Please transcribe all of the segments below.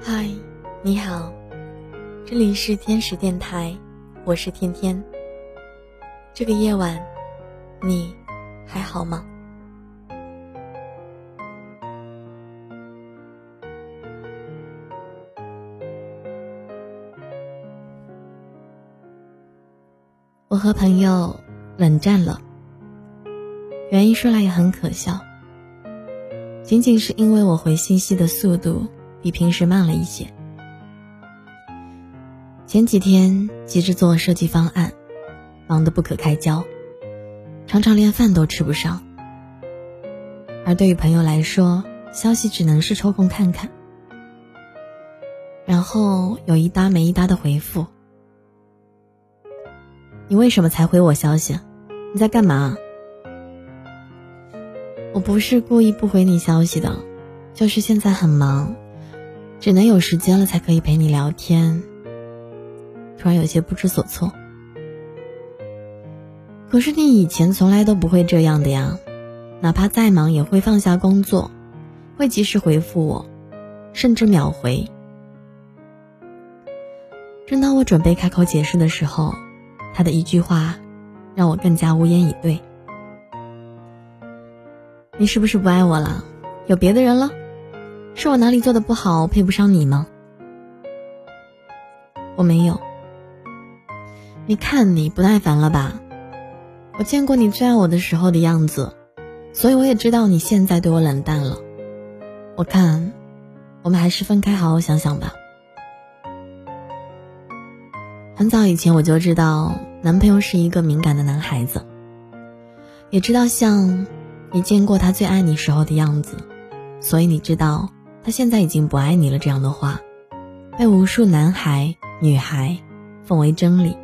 嗨，你好，这里是天使电台，我是天天。这个夜晚，你还好吗？我和朋友冷战了，原因说来也很可笑，仅仅是因为我回信息的速度。比平时慢了一些。前几天急着做设计方案，忙得不可开交，常常连饭都吃不上。而对于朋友来说，消息只能是抽空看看，然后有一搭没一搭的回复。你为什么才回我消息？你在干嘛？我不是故意不回你消息的，就是现在很忙。只能有时间了才可以陪你聊天。突然有些不知所措。可是你以前从来都不会这样的呀，哪怕再忙也会放下工作，会及时回复我，甚至秒回。正当我准备开口解释的时候，他的一句话让我更加无言以对。你是不是不爱我了？有别的人了？是我哪里做的不好，配不上你吗？我没有。你看你不耐烦了吧？我见过你最爱我的时候的样子，所以我也知道你现在对我冷淡了。我看，我们还是分开好好想想吧。很早以前我就知道，男朋友是一个敏感的男孩子，也知道像你见过他最爱你时候的样子，所以你知道。他现在已经不爱你了，这样的话，被无数男孩、女孩奉为真理。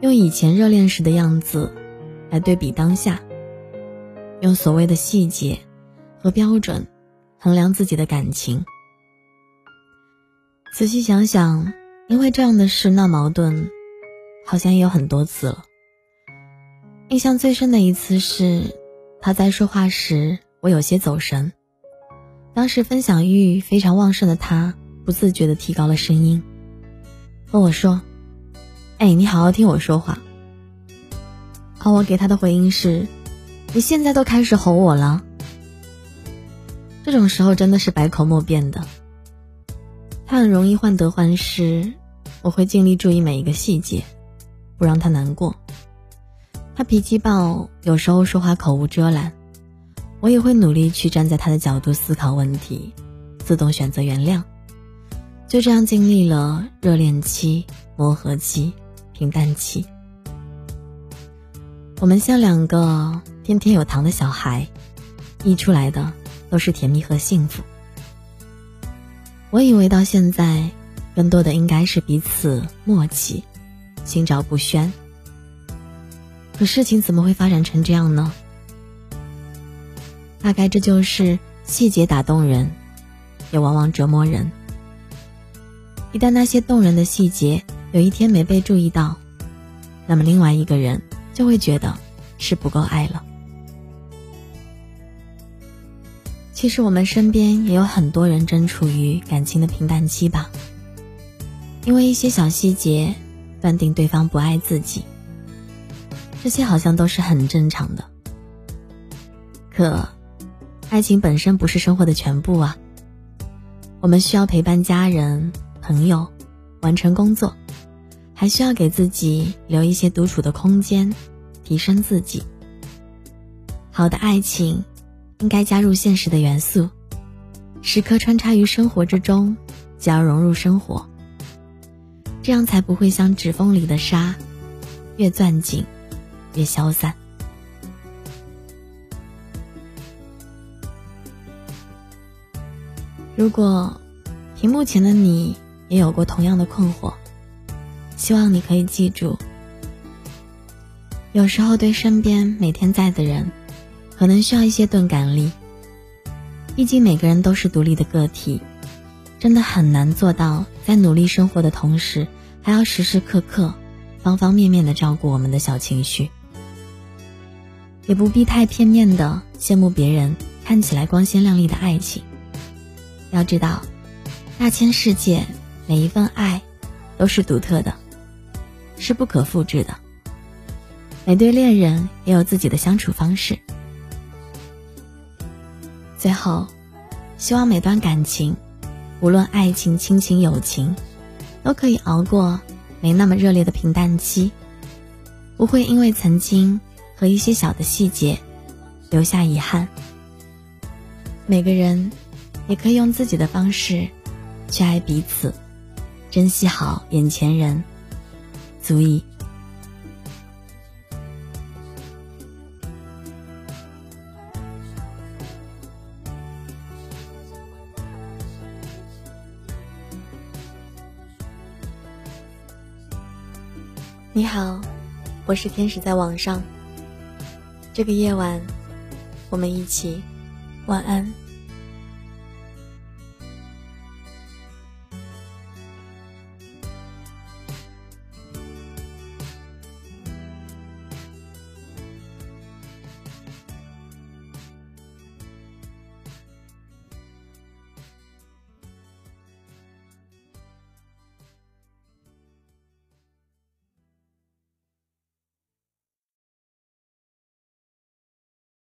用以前热恋时的样子来对比当下，用所谓的细节和标准衡量自己的感情。仔细想想，因为这样的事闹矛盾，好像也有很多次了。印象最深的一次是，他在说话时，我有些走神。当时分享欲非常旺盛的他，不自觉地提高了声音，和我说：“哎，你好好听我说话。”而我给他的回应是：“你现在都开始吼我了。”这种时候真的是百口莫辩的。他很容易患得患失，我会尽力注意每一个细节，不让他难过。他脾气暴，有时候说话口无遮拦。我也会努力去站在他的角度思考问题，自动选择原谅。就这样经历了热恋期、磨合期、平淡期，我们像两个天天有糖的小孩，溢出来的都是甜蜜和幸福。我以为到现在，更多的应该是彼此默契，心照不宣。可事情怎么会发展成这样呢？大概这就是细节打动人，也往往折磨人。一旦那些动人的细节有一天没被注意到，那么另外一个人就会觉得是不够爱了。其实我们身边也有很多人正处于感情的平淡期吧，因为一些小细节断定对方不爱自己，这些好像都是很正常的。可。爱情本身不是生活的全部啊，我们需要陪伴家人、朋友，完成工作，还需要给自己留一些独处的空间，提升自己。好的爱情应该加入现实的元素，时刻穿插于生活之中，就要融入生活，这样才不会像指缝里的沙，越攥紧越消散。如果屏幕前的你也有过同样的困惑，希望你可以记住，有时候对身边每天在的人，可能需要一些钝感力。毕竟每个人都是独立的个体，真的很难做到在努力生活的同时，还要时时刻刻方方面面的照顾我们的小情绪，也不必太片面的羡慕别人看起来光鲜亮丽的爱情。要知道，大千世界每一份爱都是独特的，是不可复制的。每对恋人也有自己的相处方式。最后，希望每段感情，无论爱情、亲情、友情，都可以熬过没那么热烈的平淡期，不会因为曾经和一些小的细节留下遗憾。每个人也可以用自己的方式去爱彼此，珍惜好眼前人，足矣。你好，我是天使，在网上。这个夜晚，我们一起晚安。